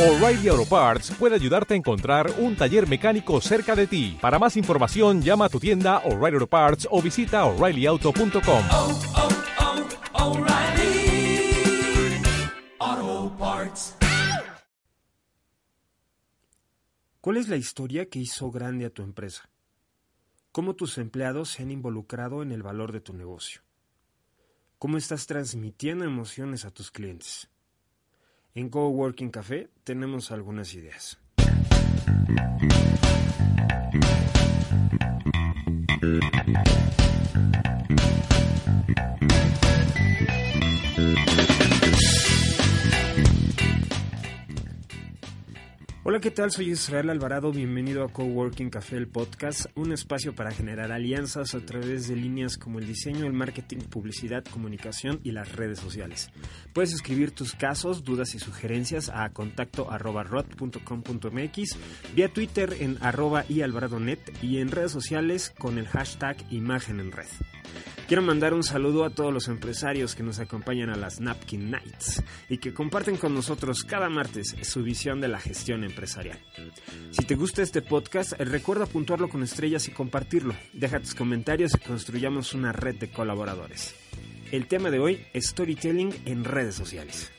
O'Reilly Auto Parts puede ayudarte a encontrar un taller mecánico cerca de ti. Para más información, llama a tu tienda O'Reilly Auto Parts o visita oreillyauto.com. oh, oh, Parts. ¿Cuál es la historia que hizo grande a tu empresa? ¿Cómo tus empleados se han involucrado en el valor de tu negocio? ¿Cómo estás transmitiendo emociones a tus clientes? En Coworking Café tenemos algunas ideas. Hola, ¿qué tal? Soy Israel Alvarado, bienvenido a Coworking Café, el podcast, un espacio para generar alianzas a través de líneas como el diseño, el marketing, publicidad, comunicación y las redes sociales. Puedes escribir tus casos, dudas y sugerencias a contacto arroba rot.com.mx, vía Twitter en arroba y alvaradonet y en redes sociales con el hashtag imagen en red. Quiero mandar un saludo a todos los empresarios que nos acompañan a las Napkin Nights y que comparten con nosotros cada martes su visión de la gestión empresarial. Si te gusta este podcast, recuerda puntuarlo con estrellas y compartirlo. Deja tus comentarios y construyamos una red de colaboradores. El tema de hoy es storytelling en redes sociales.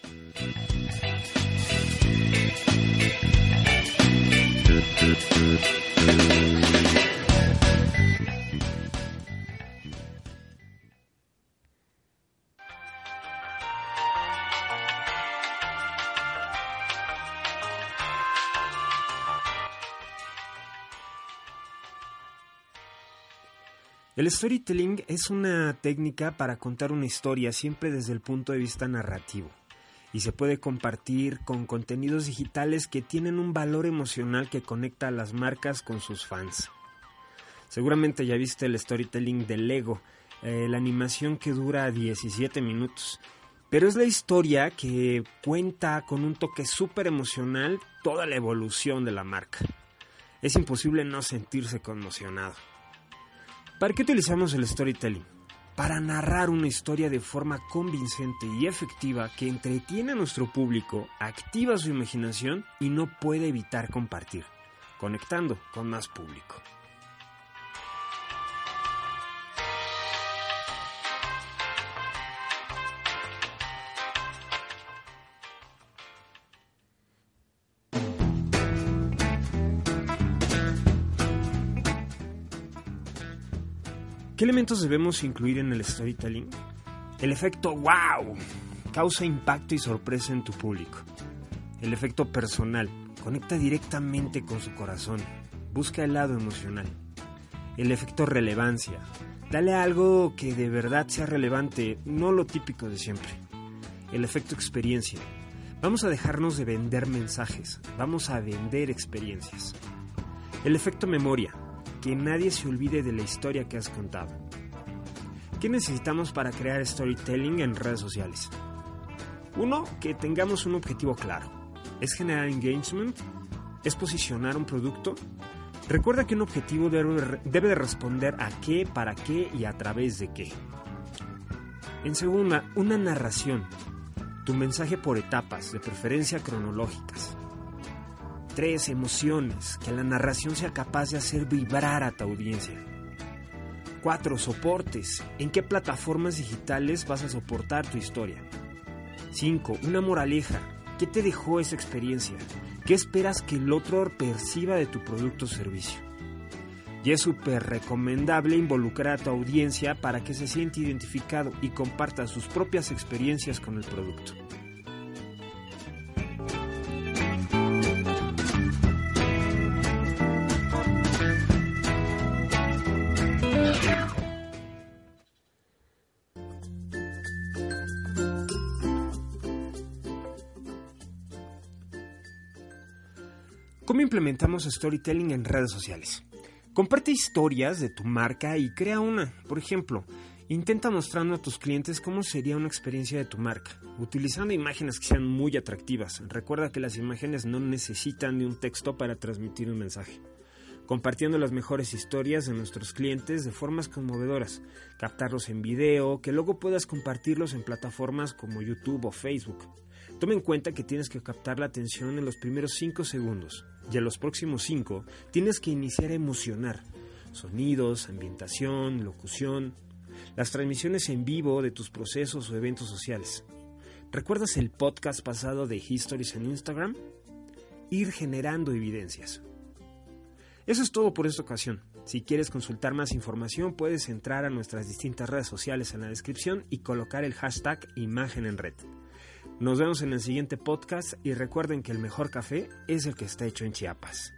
El storytelling es una técnica para contar una historia siempre desde el punto de vista narrativo y se puede compartir con contenidos digitales que tienen un valor emocional que conecta a las marcas con sus fans. Seguramente ya viste el storytelling de Lego, eh, la animación que dura 17 minutos, pero es la historia que cuenta con un toque súper emocional toda la evolución de la marca. Es imposible no sentirse conmocionado. ¿Para qué utilizamos el storytelling? Para narrar una historia de forma convincente y efectiva que entretiene a nuestro público, activa su imaginación y no puede evitar compartir, conectando con más público. ¿Qué elementos debemos incluir en el storytelling? El efecto wow causa impacto y sorpresa en tu público. El efecto personal conecta directamente con su corazón, busca el lado emocional. El efecto relevancia, dale algo que de verdad sea relevante, no lo típico de siempre. El efecto experiencia, vamos a dejarnos de vender mensajes, vamos a vender experiencias. El efecto memoria, que nadie se olvide de la historia que has contado. ¿Qué necesitamos para crear storytelling en redes sociales? Uno, que tengamos un objetivo claro. ¿Es generar engagement? ¿Es posicionar un producto? Recuerda que un objetivo debe, debe de responder a qué, para qué y a través de qué. En segunda, una narración. Tu mensaje por etapas, de preferencia cronológicas. 3. Emociones. Que la narración sea capaz de hacer vibrar a tu audiencia. 4. Soportes. ¿En qué plataformas digitales vas a soportar tu historia? 5. Una moraleja. ¿Qué te dejó esa experiencia? ¿Qué esperas que el otro perciba de tu producto o servicio? Y es súper recomendable involucrar a tu audiencia para que se sienta identificado y comparta sus propias experiencias con el producto. ¿Cómo implementamos storytelling en redes sociales? Comparte historias de tu marca y crea una. Por ejemplo, intenta mostrando a tus clientes cómo sería una experiencia de tu marca, utilizando imágenes que sean muy atractivas. Recuerda que las imágenes no necesitan de un texto para transmitir un mensaje. Compartiendo las mejores historias de nuestros clientes de formas conmovedoras, captarlos en video, que luego puedas compartirlos en plataformas como YouTube o Facebook Toma en cuenta que tienes que captar la atención en los primeros 5 segundos y en los próximos 5 tienes que iniciar a emocionar. Sonidos, ambientación, locución, las transmisiones en vivo de tus procesos o eventos sociales. ¿Recuerdas el podcast pasado de Histories en Instagram? Ir generando evidencias. Eso es todo por esta ocasión. Si quieres consultar más información, puedes entrar a nuestras distintas redes sociales en la descripción y colocar el hashtag imagen en red. Nos vemos en el siguiente podcast y recuerden que el mejor café es el que está hecho en Chiapas.